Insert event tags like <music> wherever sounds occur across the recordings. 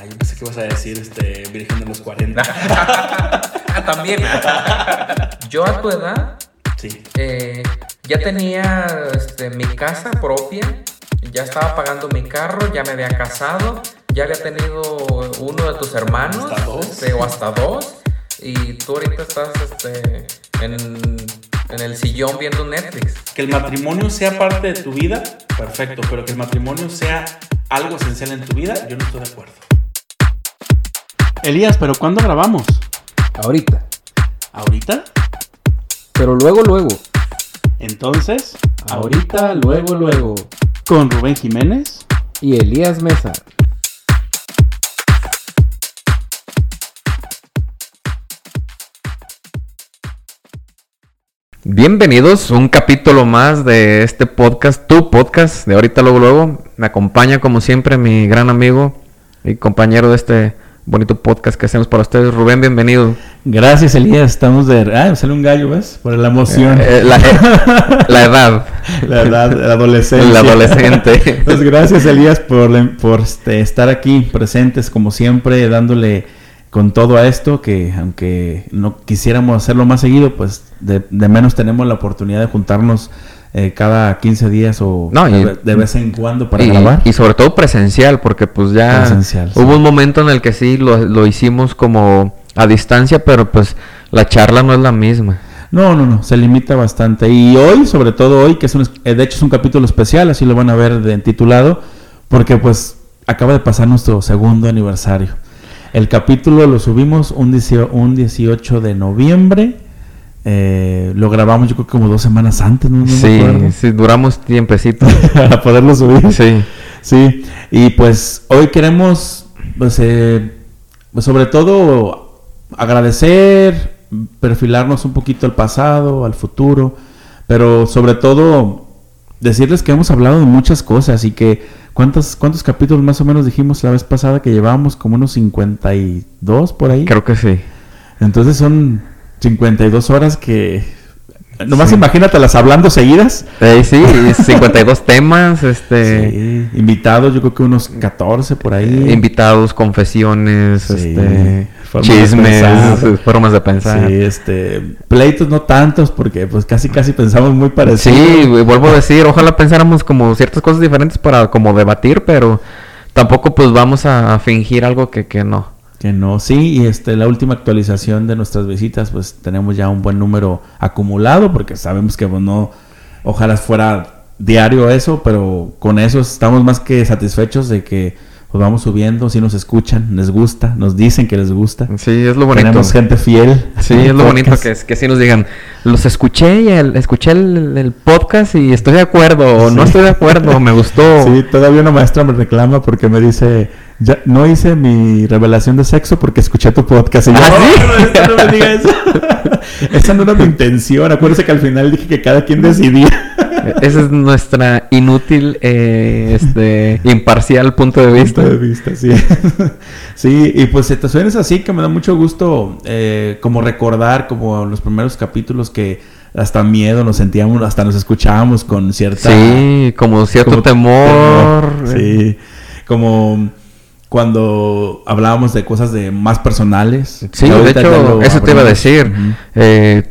Ay, yo pensé que ibas a decir este, Virgen de los 40. <laughs> ah, también. Yo a tu edad Sí. eh, ya tenía este, mi casa propia, ya estaba pagando mi carro, ya me había casado, ya había tenido uno de tus hermanos, Hasta dos. este, o hasta dos, y tú ahorita estás este, en, en el sillón viendo Netflix. Que el matrimonio sea parte de tu vida, perfecto, pero que el matrimonio sea algo esencial en tu vida, yo no estoy de acuerdo. Elías, ¿pero cuándo grabamos? Ahorita. ¿Ahorita? Pero luego, luego. Entonces, Ahorita, luego, luego. con Rubén Jiménez. Y Elías Mesa. Bienvenidos, un capítulo más de este podcast, tu podcast de ahorita luego luego. Me acompaña como siempre mi gran amigo y compañero de este bonito podcast que hacemos para ustedes. Rubén, bienvenido. Gracias, Elías. Estamos de. Ah, sale un gallo, ¿ves? Por la emoción. Eh, la, eh, la edad. <laughs> la edad, la adolescencia. El adolescente. <laughs> Pues gracias, Elías, por, la- por este, estar aquí presentes, como siempre, dándole con todo a esto, que aunque no quisiéramos hacerlo más seguido, pues de, de menos tenemos la oportunidad de juntarnos eh, cada 15 días o No, y- de, ve- de vez en cuando para y, grabar. y sobre todo presencial, porque pues ya Presencial, sí. hubo un momento en el que sí lo, lo hicimos como a distancia, pero pues la charla no es la misma. No, no, no, se limita bastante. Y hoy, sobre todo hoy, que es un, eh, de hecho es un capítulo especial, así lo van a ver de, titulado, porque pues acaba de pasar nuestro segundo aniversario. El capítulo lo subimos un, diecio- un 18 de noviembre. Eh, lo grabamos yo creo que como dos semanas antes, no, sí, sí, duramos tiempecito. <laughs> para poderlo subir. sí. Sí, y pues hoy queremos, pues, eh, pues, sobre todo agradecer, perfilarnos un poquito al pasado, al futuro, pero sobre todo decirles que hemos hablado de muchas cosas y que cuántos cuántos capítulos más o menos dijimos la vez pasada que llevábamos como unos 52 por ahí. Creo que sí. Entonces son 52 horas que nomás Sí. imagínatelas hablando seguidas. Eh, sí, <laughs> 52 temas, este Sí, invitados, yo creo que unos 14 por ahí. invitados, confesiones, Sí, este formas chismes, pensar. formas de pensar. Sí, este, pleitos no tantos porque pues casi casi pensamos muy parecido. Sí, vuelvo a decir, ojalá pensáramos como ciertas cosas diferentes para como debatir, pero tampoco pues vamos a, a fingir algo que, que no. Que no, sí, y este, la última actualización de nuestras visitas, pues tenemos ya un buen número acumulado porque sabemos que pues, no, ojalá fuera diario eso, pero con eso estamos más que satisfechos de que pues vamos subiendo, si nos escuchan, les gusta, nos dicen que les gusta. Sí, es lo bonito. Tenemos gente fiel. Sí, es lo bonito que, es- que sí nos digan, los escuché y el- escuché el, el podcast y estoy de acuerdo, o no estoy de acuerdo, me gustó. <laughs> Sí, todavía una maestra me reclama porque me dice, ya no hice mi revelación de sexo porque escuché tu podcast. Y yo, ¿Ah, sí? "No, no, esto no me diga eso. <laughs> Esa no era mi intención. Acuérdese que al final dije que cada quien decidía. Esa es nuestra inútil, eh, este, imparcial punto de vista. Punto de vista, sí. <laughs> sí, y pues situaciones así que me da mucho gusto eh, como recordar como los primeros capítulos que hasta miedo nos sentíamos, hasta nos escuchábamos con cierta... Sí, como cierto como temor. Sí, como cuando hablábamos de cosas de más personales. Sí, de hecho, eso te iba a decir. Eh,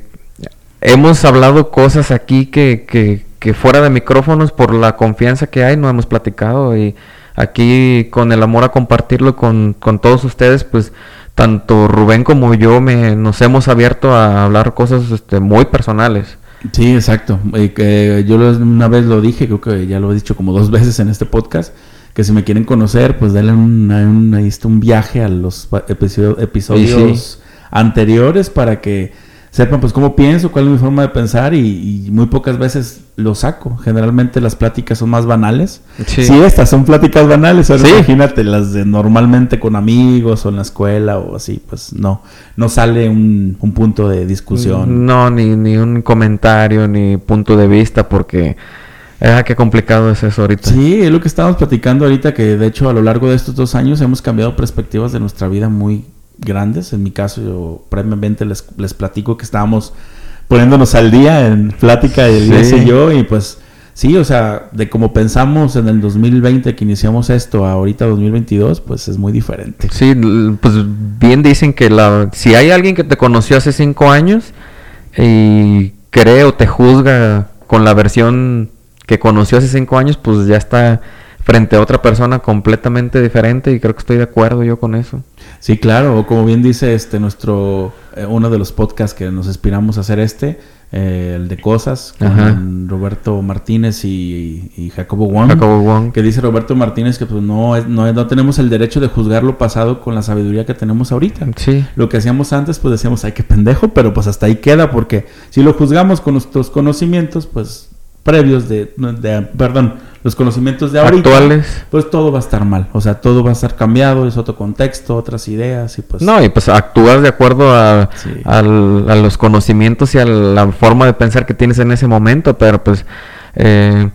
hemos hablado cosas aquí que, que, que fuera de micrófonos, por la confianza que hay, no hemos platicado. Y aquí, con el amor a compartirlo con, con todos ustedes, pues tanto Rubén como yo me, nos hemos abierto a hablar cosas este, muy personales. Sí, exacto. Y que yo una vez lo dije, creo que ya lo he dicho como dos <laughs> veces en este podcast, que si me quieren conocer, pues denle un, un, ahí está un viaje a los pa- episodio- episodios anteriores para que sepan pues cómo pienso, cuál es mi forma de pensar y, y muy pocas veces lo saco. Generalmente las pláticas son más banales. Sí. Sí, estas son pláticas banales. Ahora Sí. imagínate las de normalmente con amigos o en la escuela o así, pues no, no sale un, un punto de discusión. No, ni, ni un comentario, ni punto de vista, porque... Ah, qué complicado es eso ahorita. Sí, es lo que estábamos platicando ahorita, que de hecho a lo largo de estos dos años hemos cambiado perspectivas de nuestra vida muy grandes. En mi caso, yo previamente les, les platico que estábamos poniéndonos al día en plática y Elías Sí. y yo, y pues sí, o sea, de como pensamos en el 2020 que iniciamos esto a ahorita 2022, pues es muy diferente. Sí, pues bien dicen que la, si hay alguien que te conoció hace cinco años y cree o te juzga con la versión que conoció hace cinco años, pues ya está frente a otra persona completamente diferente y creo que estoy de acuerdo yo con eso. Sí, claro, o como bien dice este nuestro eh, uno de los podcasts que nos inspiramos a hacer este, eh, el de cosas, con Ajá. Roberto Martínez y, y Jacobo Wong. Jacobo Wong. Que dice Roberto Martínez que pues no, es- no, no tenemos el derecho de juzgar lo pasado con la sabiduría que tenemos ahorita. Sí, Lo que hacíamos antes, pues decíamos, ay, qué pendejo, pero pues hasta ahí queda, porque si lo juzgamos con nuestros conocimientos, pues previos de, de- perdón, los conocimientos de ahorita, actuales. pues todo va a estar mal. O sea, todo va a estar cambiado, es otro contexto, otras ideas y pues... No, y pues actúas de acuerdo a, Sí. al- a los conocimientos y a la forma de pensar que tienes en ese momento, pero pues eh,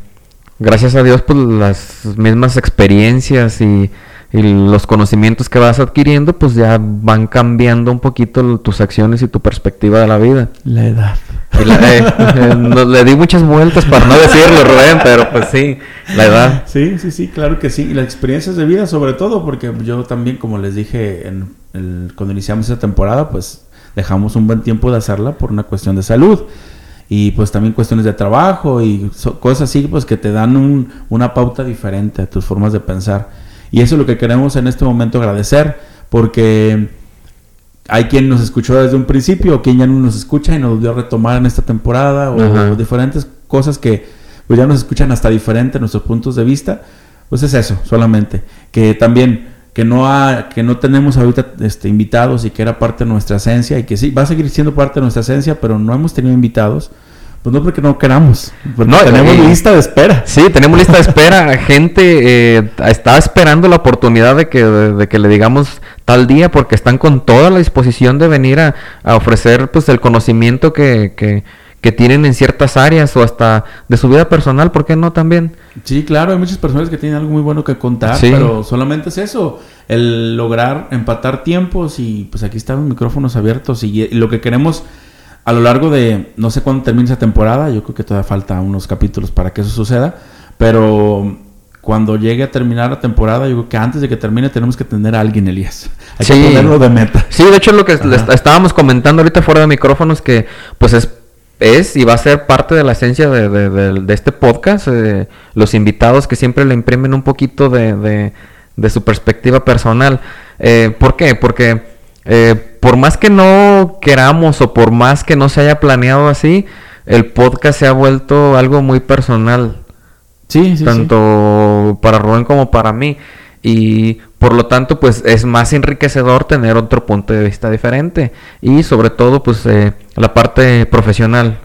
gracias a Dios pues las mismas experiencias y, y los conocimientos que vas adquiriendo pues ya van cambiando un poquito tus acciones y tu perspectiva de la vida. La edad. La- eh, <laughs> <laughs> no- le di muchas vueltas para no decirlo, Rubén, pero pues sí, la edad. Sí, sí, sí, claro que sí. Y las experiencias de vida, sobre todo, porque yo también, como les dije en el- cuando iniciamos esa temporada, pues dejamos un buen tiempo de hacerla por una cuestión de salud. Y pues también cuestiones de trabajo y so- cosas así, pues que te dan un- una pauta diferente a tus formas de pensar. Y eso es lo que queremos en este momento agradecer, porque hay quien nos escuchó desde un principio, o quien ya no nos escucha y nos volvió a retomar en esta temporada, o Ajá. diferentes cosas que pues ya nos escuchan hasta diferente nuestros puntos de vista. Pues es eso, solamente. Que también, que no ha, que no tenemos ahorita este, invitados y que era parte de nuestra esencia, y que sí, va a seguir siendo parte de nuestra esencia, pero no hemos tenido invitados. Pues no porque no queramos, porque No, tenemos y- lista de espera. Sí, tenemos lista de espera. <laughs> Gente eh, está esperando la oportunidad de que, de, de que le digamos tal día porque están con toda la disposición de venir a, a ofrecer pues el conocimiento que, que, que tienen en ciertas áreas o hasta de su vida personal, ¿por qué no también? Sí, claro, hay muchas personas que tienen algo muy bueno que contar, Sí. pero solamente es eso, el lograr empatar tiempos y pues aquí están los micrófonos abiertos y, y lo que queremos a lo largo de, no sé cuándo termine esa temporada, yo creo que todavía falta unos capítulos para que eso suceda, pero cuando llegue a terminar la temporada, yo creo que antes de que termine tenemos que tener a alguien, Elías. Hay Sí. que ponerlo de meta. Sí, de hecho lo que estábamos comentando ahorita fuera de micrófonos que pues es es y va a ser parte de la esencia de, de- de- de este podcast, eh, los invitados que siempre le imprimen un poquito de, de- de su perspectiva personal. Eh, ¿Por qué? Porque eh, por más que no queramos o por más que no se haya planeado así, el podcast se ha vuelto algo muy personal Sí, sí, sí. tanto para Rubén como para mí. Y por lo tanto, pues es más enriquecedor tener otro punto de vista diferente. Y sobre todo, pues eh, la parte profesional.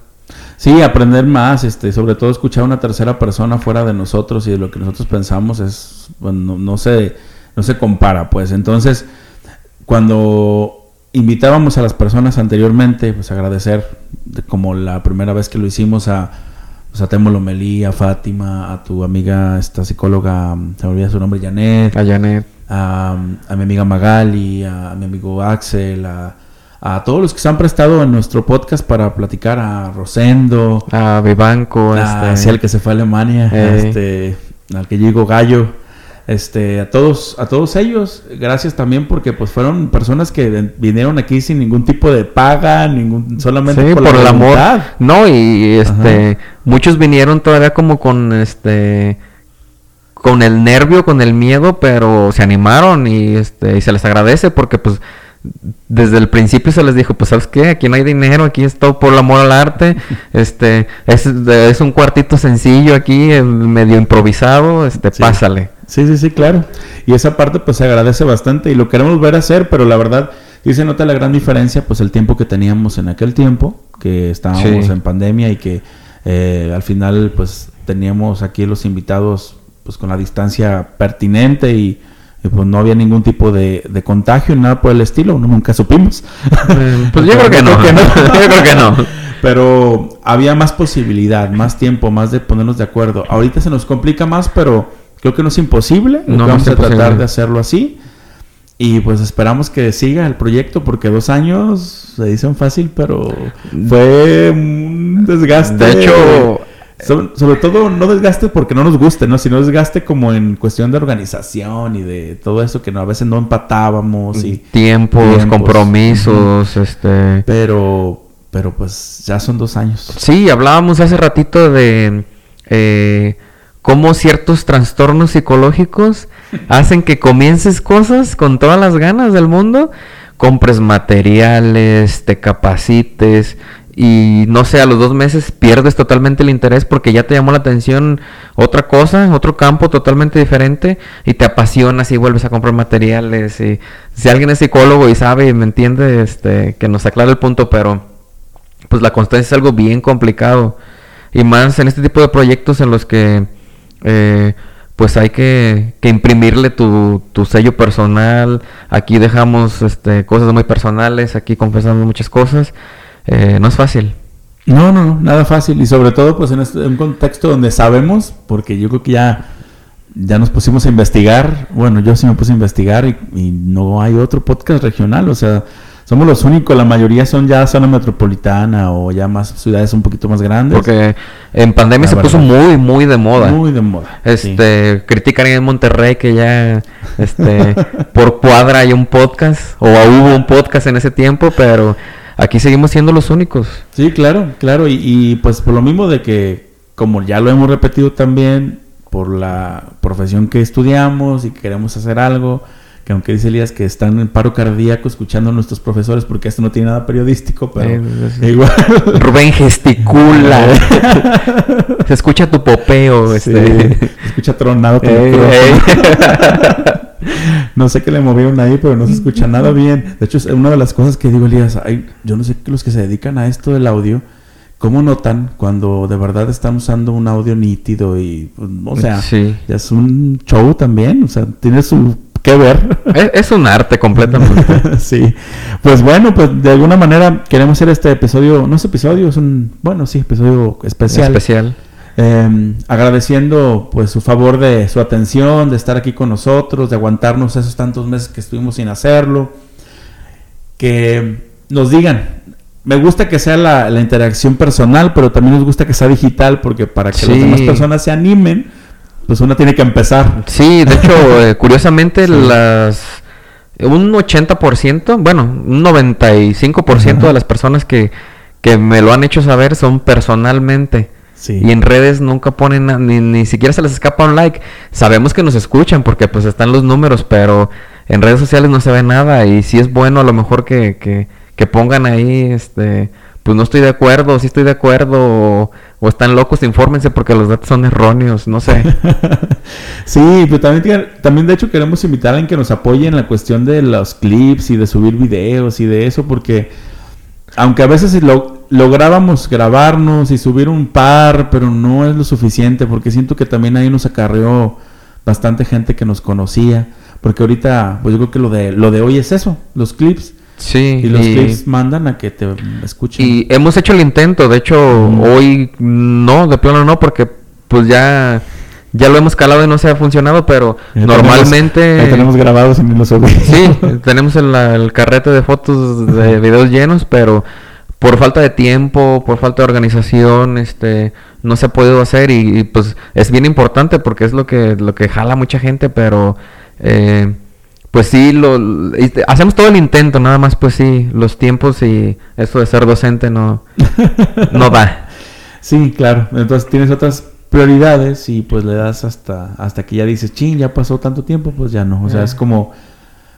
Sí, aprender más, este, sobre todo escuchar a una tercera persona fuera de nosotros y de lo que nosotros pensamos es, bueno, no, no se, no se compara, pues. Entonces, cuando invitábamos a las personas anteriormente, pues agradecer, de- como la primera vez que lo hicimos a, pues, a Temo Lomelí, a Fátima, a tu amiga, esta psicóloga, se me olvida su nombre, Janet, A Janet. a, a mi amiga Magali, a, mi amigo Axel, a, a todos los que se han prestado en nuestro podcast para platicar, a Rosendo, A Vivanco. a este, el que se fue a Alemania, este, al que llegó Gallo, este, a todos, a todos ellos, gracias también porque pues fueron personas que vinieron aquí sin ningún tipo de paga, ningún, solamente Sí, por, por, la el amor. No, y este, muchos vinieron todavía como con este, con el nervio, con el miedo, pero se animaron y este, y se les agradece porque pues desde el principio se les dijo, pues sabes qué, aquí no hay dinero, aquí es todo por el amor al arte, <laughs> este, es, es un cuartito sencillo aquí, eh, medio improvisado, este, Sí. pásale. Sí, sí, sí, claro. Y esa parte pues se agradece bastante y lo queremos ver hacer, pero la verdad sí se nota la gran diferencia, pues el tiempo que teníamos en aquel tiempo, que estábamos Sí. en pandemia y que eh, al final pues teníamos aquí los invitados pues con la distancia pertinente y, y, pues no había ningún tipo de, de contagio ni nada por el estilo, no, nunca supimos. Eh, pues <laughs> yo creo que no, Creo que no. <laughs> yo creo que no. Pero había más posibilidad, más tiempo, más de ponernos de acuerdo. Ahorita se nos complica más, pero creo que no es imposible. No, no vamos a tratar de hacerlo así. Y pues esperamos que siga el proyecto porque dos años se dicen fácil, pero fue un desgaste. De hecho, sobre, sobre todo no desgaste porque no nos guste, ¿no? Sino desgaste como en cuestión de organización y de todo eso que no- a veces no empatábamos y tiempos, tiempos. compromisos, este... pero pero pues ya son dos años. Sí, hablábamos hace ratito de eh, cómo ciertos trastornos psicológicos <laughs> hacen que comiences cosas con todas las ganas del mundo, compres materiales, te capacites y no sé, a los dos meses pierdes totalmente el interés porque ya te llamó la atención otra cosa, otro campo totalmente diferente y te apasionas y vuelves a comprar materiales y si alguien es psicólogo y sabe y me entiende, este, que nos aclare el punto, pero pues la constancia es algo bien complicado. Y más en este tipo de proyectos en los que eh, pues hay que, imprimirle tu, sello personal. Aquí dejamos este, cosas muy personales, aquí confesamos muchas cosas. Eh, no es fácil. No, no, no, nada fácil. Y sobre todo, pues en este, un contexto donde sabemos, porque yo creo que ya, ya nos pusimos a investigar. Bueno, yo sí me puse a investigar y no hay otro podcast regional. O sea, somos los únicos. La mayoría son ya zona metropolitana o ya más ciudades un poquito más grandes. Porque en pandemia La se puso verdad. muy, muy de moda. Muy de moda. sí. Este, critican en Monterrey que ya este, <laughs> por cuadra hay un podcast, o hubo un podcast en ese tiempo, pero aquí seguimos siendo los únicos. Sí, claro, claro. Y, y, pues por lo mismo de que, como ya lo hemos repetido también, por la profesión que estudiamos y que queremos hacer algo, que aunque dice Elías que están en paro cardíaco escuchando a nuestros profesores porque esto no tiene nada periodístico, pero igual. <laughs> Rubén gesticula. <laughs> Se escucha tu popeo. Sí, Este. se escucha tronado con Ey. <laughs> No sé qué le movieron ahí, pero no se escucha nada bien. De hecho, es una de las cosas que digo, Elías, ay, yo no sé que los que se dedican a esto del audio, ¿cómo notan cuando de verdad están usando un audio nítido y, pues, o sea, Sí. ya es un show también, o sea, tiene su que ver. <laughs> es, es un arte completamente. <laughs> sí. Pues bueno, pues de alguna manera queremos hacer este episodio, no es episodio, es un, bueno, sí, episodio especial. Especial. Eh, agradeciendo pues su favor de su atención, de estar aquí con nosotros, de aguantarnos esos tantos meses que estuvimos sin hacerlo. Que nos digan, me gusta que sea la, la interacción personal, pero también nos gusta que sea digital, porque para que las demás personas se animen, pues una tiene que empezar. Sí, de hecho, <laughs> eh, curiosamente, Sí. las. Un 80%, bueno, un 95% Ajá. de las personas que, que me lo han hecho saber son personalmente. Sí. Y en redes nunca ponen, ni, ni siquiera se les escapa un like. Sabemos que nos escuchan porque pues están los números, pero en redes sociales no se ve nada. Y si es bueno a lo mejor que, que, que pongan ahí, este, pues no estoy de acuerdo, sí estoy de acuerdo, o, o están locos, infórmense porque los datos son erróneos, no sé. <laughs> Sí, pero también, también de hecho queremos invitar a alguien que nos apoye en la cuestión de los clips y de subir videos y de eso, porque aunque a veces lo, lográbamos grabarnos y subir un par, pero no es lo suficiente, porque siento que también ahí nos acarreó bastante gente que nos conocía, porque ahorita, pues yo creo que lo de, lo de hoy es eso, los clips, Sí, y los y- clips mandan a que te escuchen. Y hemos hecho el intento, de hecho, Ujú. hoy no, de plano no, porque pues ya, ya lo hemos calado y no se ha funcionado, pero Ya tenemos- normalmente... ya tenemos grabados ni los subimos. Sí, <laughs> tenemos el, el carrete de fotos de videos llenos, pero por falta de tiempo, por falta de organización, este, no se ha podido hacer y, y, pues es bien importante porque es lo que, lo que jala mucha gente, pero eh, pues sí, lo, hacemos todo el intento, nada más pues sí, los tiempos y eso de ser docente no, <laughs> no da. Sí, claro. Entonces tienes otras prioridades y pues le das hasta hasta que ya dices, ching, ya pasó tanto tiempo, pues ya no. O sea, es como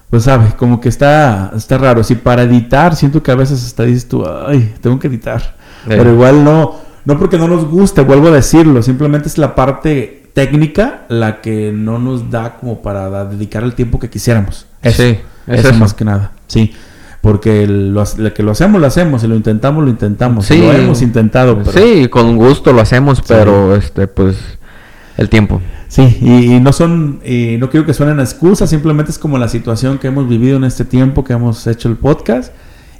pues sabe, como que está, está raro. Si para editar, siento que a veces hasta dices tú, ay, tengo que editar. Eh. Pero igual no, no porque no nos guste, vuelvo a decirlo, simplemente es la parte técnica la que no nos da como para dedicar el tiempo que quisiéramos. Eso, Sí, es eso eso. más que nada, sí. Porque lo, que lo hacemos, lo hacemos, y lo intentamos, lo intentamos. Sí. Lo hemos intentado, pero... Sí, con gusto lo hacemos, pero este, pues, el tiempo. Sí, y, y no son, y no quiero que suenen excusas, simplemente es como la situación que hemos vivido en este tiempo que hemos hecho el podcast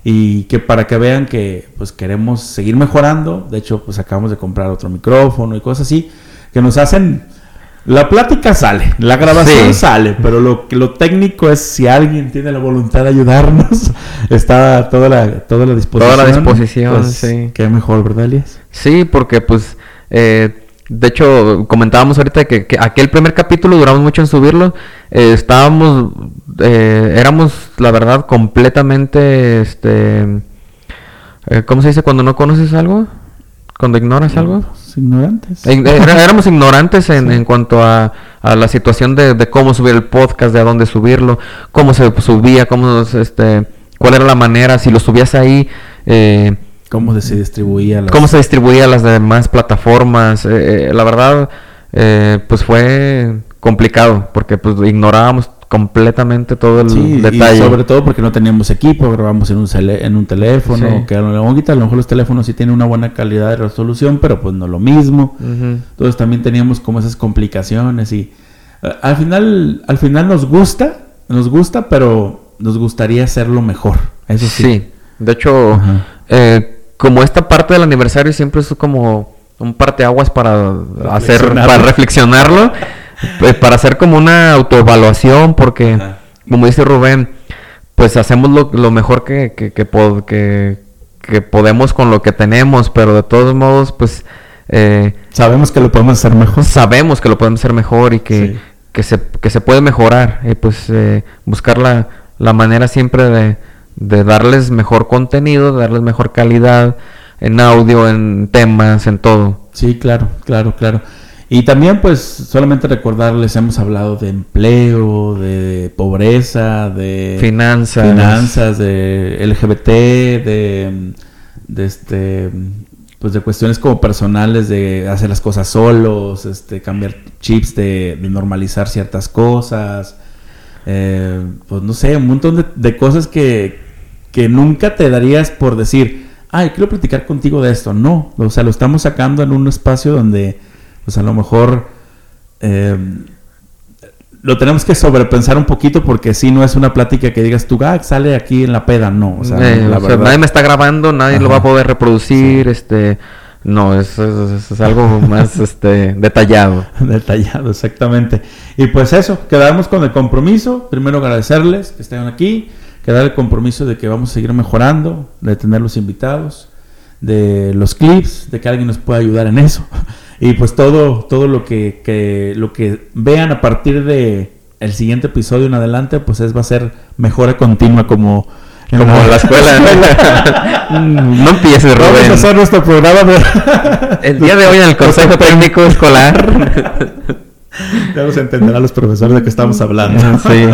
y que para que vean que pues queremos seguir mejorando, de hecho pues acabamos de comprar otro micrófono y cosas así que nos hacen la plática sale, la grabación Sí. sale, pero lo que lo técnico es si alguien tiene la voluntad de ayudarnos, <laughs> está toda la toda la disposición. Toda la disposición, pues, sí. Qué mejor, ¿verdad, Elias? Sí, porque pues, eh, de hecho, comentábamos ahorita que, que aquel primer capítulo duramos mucho en subirlo. eh, estábamos, eh, éramos, la verdad, completamente, este, eh, ¿cómo se dice cuando no conoces algo? Cuando ignoras algo. Ignorantes. Eh, era- éramos ignorantes en, en cuanto a, a la situación de, de cómo subir el podcast, de a dónde subirlo, cómo se subía, cómo, este, cuál era la manera, si lo subías ahí, eh, ¿Cómo se distribuía? las- cómo se distribuía a las demás plataformas. eh, eh, la verdad, eh, pues fue complicado porque pues ignorábamos completamente todo el Sí, detalle. y sobre todo porque no teníamos equipo, grabamos en un, en un teléfono, Sí. que a lo, ahorita a lo mejor los teléfonos sí tienen una buena calidad de resolución, pero pues no lo mismo. Entonces también teníamos como esas complicaciones y eh, al final al final nos gusta, nos gusta, pero nos gustaría hacerlo mejor. Eso sí. Sí, de hecho, eh, como esta parte del aniversario siempre es como un parteaguas para hacer, para reflexionarlo, <laughs> eh, para hacer como una autoevaluación, porque, Ajá. como dice Rubén, pues hacemos lo, lo mejor que, que, que, po- que- que podemos con lo que tenemos, pero de todos modos, pues eh, Sabemos que lo podemos hacer mejor. sabemos que lo podemos hacer mejor y que, Sí. que, se, que se puede mejorar. Y pues eh, buscar la, la manera siempre de, de darles mejor contenido, de darles mejor calidad en audio, en temas, en todo. Sí, claro, claro, claro. Y también, pues, solamente recordarles, hemos hablado de empleo, de pobreza, de Finanzas. finanzas, de LGBT, de, de este, pues, de cuestiones como personales, de hacer las cosas solos, este, cambiar chips, de, de normalizar ciertas cosas, eh, pues, no sé, un montón de, de cosas que, que nunca te darías por decir, ay, quiero platicar contigo de esto. No, o sea, lo estamos sacando en un espacio donde, pues a lo mejor eh, lo tenemos que sobrepensar un poquito porque si no es una plática que digas tú, ah, sale aquí en la peda. No, o sea, Eh, la o sea, verdad. nadie me está grabando, nadie lo va a poder reproducir, este... No, es, es- es algo más <laughs> este, detallado. Detallado, exactamente. Y pues eso, quedamos con el compromiso. Primero agradecerles que estén aquí, quedar el compromiso de que vamos a seguir mejorando, de tener los invitados, de los clips, de que alguien nos pueda ayudar en eso. Y pues todo, todo lo que, que- lo que vean a partir de el siguiente episodio en adelante, pues es va a ser mejora continua como Como la escuela. <laughs> no empieces, Vamos a Rubén. nuestro programa de... El día de hoy en el Consejo Técnico Escolar. <laughs> Ya nos entenderán los profesores de qué estamos hablando. Sí.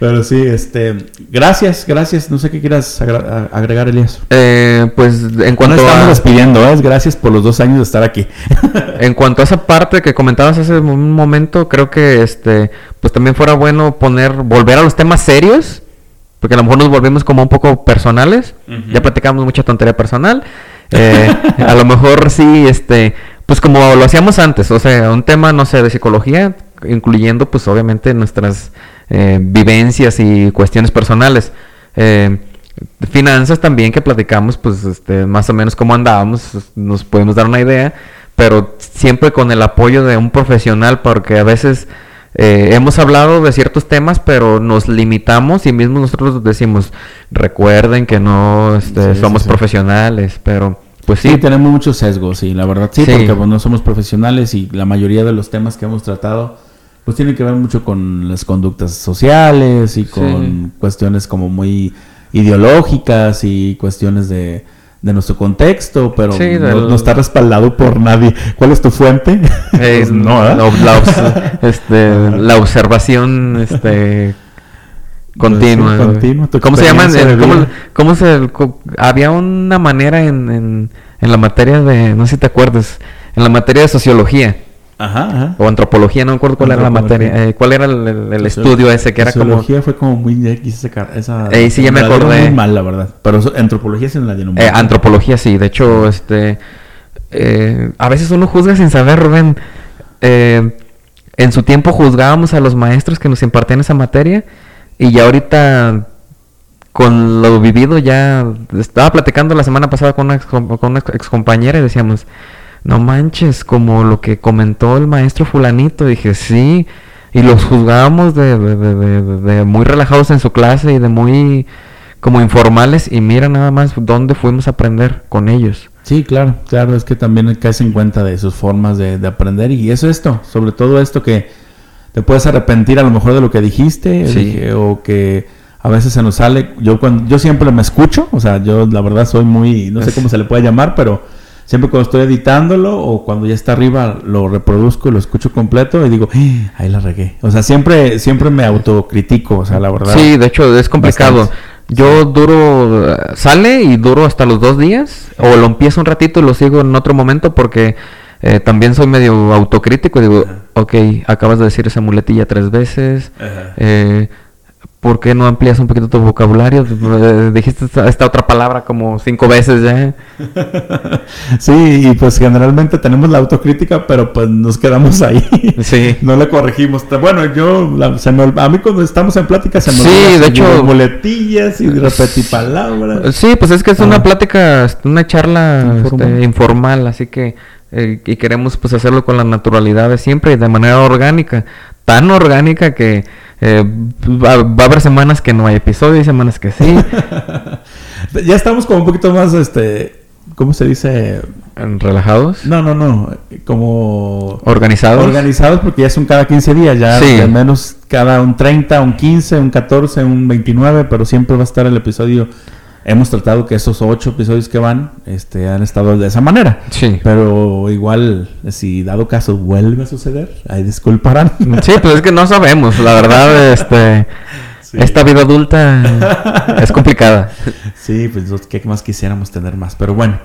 Pero sí, este, gracias, gracias. No sé qué quieras agregar, Elías. Eh, pues en No cuanto estamos a, despidiendo, ¿eh? gracias por los dos años de estar aquí. <laughs> en cuanto a esa parte que comentabas hace un momento, creo que este, pues también fuera bueno poner, volver a los temas serios, porque a lo mejor nos volvimos como un poco personales. Ya platicamos mucha tontería personal. Eh, a lo mejor sí, este, pues como lo hacíamos antes, o sea, un tema, no sé, de psicología, incluyendo pues obviamente nuestras eh, vivencias y cuestiones personales. Eh, finanzas también que platicamos, pues este, más o menos cómo andábamos, nos podemos dar una idea, pero siempre con el apoyo de un profesional, porque a veces eh, hemos hablado de ciertos temas, pero nos limitamos y mismo nosotros decimos, recuerden que no este, Sí, somos sí. profesionales, pero pues Sí, sí, tenemos muchos sesgos, sí, la verdad sí, Sí. porque pues, no somos profesionales y la mayoría de los temas que hemos tratado pues tienen que ver mucho con las conductas sociales y con cuestiones como muy ideológicas y cuestiones de, de nuestro contexto, pero Sí, no, del- no está respaldado por nadie. ¿Cuál es tu fuente? <laughs> eh, Pues no, ¿eh? la, la obs- <laughs> este, la observación este, Continua. Sí, güey. continua, ¿Cómo se llaman? ¿Cómo, cómo se, había una manera en, en, en la materia de, no sé si te acuerdas, en la materia de sociología Ajá, ajá. o antropología, no me acuerdo cuál era la materia, eh, cuál era el, el- el estudio ese que era como... Sociología fue como muy X esa, esa sí, ya me la acordé. muy mal, la verdad. Pero antropología sí la dieron muy Eh, antropología, sí. De hecho, este. eh, a veces uno juzga sin saber, Rubén. Eh, en su tiempo juzgábamos a los maestros que nos impartían esa materia. Y ya ahorita, con lo vivido, ya. Estaba platicando la semana pasada con una, ex, con una ex compañera y decíamos. No manches, como lo que comentó el maestro fulanito. Dije, sí. Y los juzgábamos de, de- de- de- de muy relajados en su clase y de muy como informales. Y mira nada más dónde fuimos a aprender con ellos. Sí, claro, claro, es que también caes en cuenta de sus formas de, de aprender y eso esto, sobre todo esto que te puedes arrepentir a lo mejor de lo que dijiste Sí. o que a veces se nos sale, yo cuando yo siempre me escucho, o sea, yo la verdad soy muy, no sé cómo se le puede llamar, pero siempre cuando estoy editándolo o cuando ya está arriba lo reproduzco y lo escucho completo y digo, "Ah, ahí la regué. O sea, siempre siempre me autocritico, o sea, la verdad. Sí, de hecho es complicado. Bastante. Yo duro, eh, sale y duro hasta los dos días, o lo empiezo un ratito y lo sigo en otro momento porque eh, también soy medio autocrítico y digo, Ajá. ok, acabas de decir esa muletilla tres veces, Ajá. eh, ¿por qué no amplías un poquito tu vocabulario? Eh, dijiste esta, esta otra palabra como cinco veces ya. <laughs> Sí, y pues generalmente tenemos la autocrítica, pero pues nos quedamos ahí. Sí. <laughs> No le corregimos. Bueno, yo, la- se me a mí cuando estamos en plática se me Sí, de hecho- muletillas y <laughs> repetir palabras. Sí, pues es que es Ah. una plática, una charla Informal. este, informal, así que eh, y queremos pues hacerlo con la naturalidad de siempre y de manera orgánica, tan orgánica que eh, va, va a haber semanas que no hay episodio y semanas que sí, <laughs> ya estamos como un poquito más, este, ¿cómo se dice? relajados, No, no, no, como organizados. organizados porque ya son cada 15 días, ya Sí. al menos cada un 30, un 15, un 14, un 29, pero siempre va a estar el episodio. Hemos tratado que esos ocho episodios que van este, han estado de esa manera. Sí. Pero igual, si dado caso vuelve a suceder, ahí disculparán. <laughs> Sí, pues es que no sabemos, la verdad, <laughs> este, Sí. esta vida adulta es complicada. <laughs> Sí, pues que más quisiéramos tener más. Pero bueno,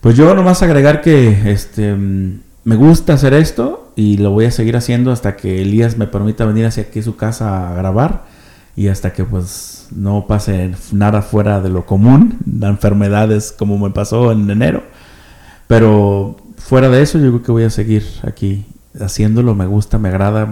pues yo nomás agregar que este mm, me gusta hacer esto y lo voy a seguir haciendo hasta que Elías me permita venir hacia aquí a su casa a grabar y hasta que pues no pase nada fuera de lo común, de enfermedades como me pasó en enero. Pero fuera de eso, yo creo que voy a seguir aquí haciéndolo. Me gusta, me agrada.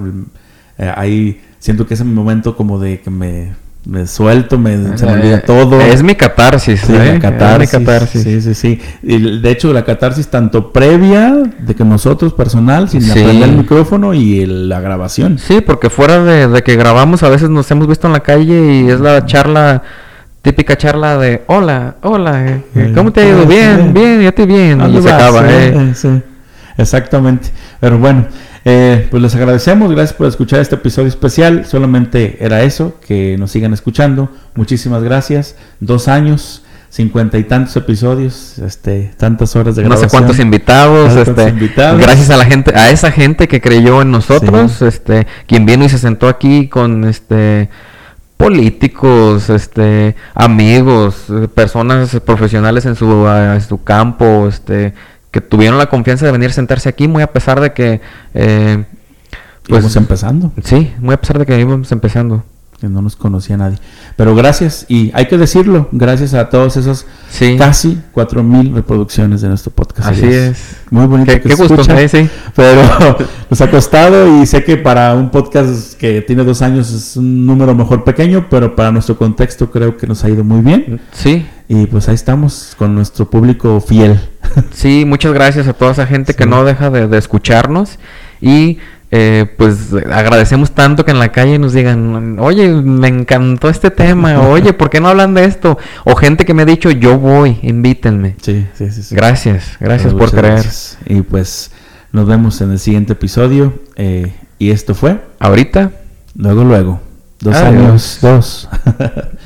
eh, ahí siento que es mi momento como de que me, me suelto, me, se me olvida Eh, todo. Es mi catarsis, Sí, ¿eh? la catarsis. Es mi catarsis. Sí, sí, sí. Y de hecho, la catarsis tanto previa de que nosotros personal, sin Sí. aprender el micrófono y el- la grabación. Sí, porque fuera de, de que grabamos, a veces nos hemos visto en la calle y es la charla, típica charla de hola, hola, eh, eh, ¿cómo te ha ido? Ah, Bien, bien, y a ti bien. ¿Dónde Y se acaba, ¿eh? Exactamente. Pero bueno, eh, pues les agradecemos. Gracias por escuchar este episodio especial. Solamente era eso, que nos sigan escuchando. Muchísimas gracias. Dos años, cincuenta y tantos episodios, este, tantas horas de No sé grabación. cuántos invitados, No sé cuántos este, invitados. gracias a la gente, a esa gente que creyó en nosotros, Sí. este, quien vino y se sentó aquí con este políticos, este, amigos, eh, personas profesionales en su, en su campo, este, que tuvieron la confianza de venir a sentarse aquí, muy a pesar de que, eh, pues, Íbamos empezando. sí, muy a pesar de que íbamos empezando. que no nos conocía nadie. Pero gracias, y hay que decirlo, gracias a todos esos Sí. casi 4000 reproducciones de nuestro podcast. Así es. Muy bonito Qué, que qué se gusto, escucha, eh, sí. Pero <laughs> nos ha costado y sé que para un podcast que tiene dos años es un número mejor pequeño, pero para nuestro contexto creo que nos ha ido muy bien. Sí, Y pues ahí estamos con nuestro público fiel. Sí, muchas gracias a toda esa gente que no deja de, de escucharnos y eh, pues agradecemos tanto que en la calle nos digan, oye, me encantó este tema, <laughs> oye, ¿por qué no hablan de esto? O gente que me ha dicho, yo voy, invítenme. Sí, sí, sí. sí. Gracias, gracias por creer. gracias. Y pues nos vemos en el siguiente episodio. eh, y esto fue, Ahorita, luego, luego. Dos Adiós. años, dos. <laughs>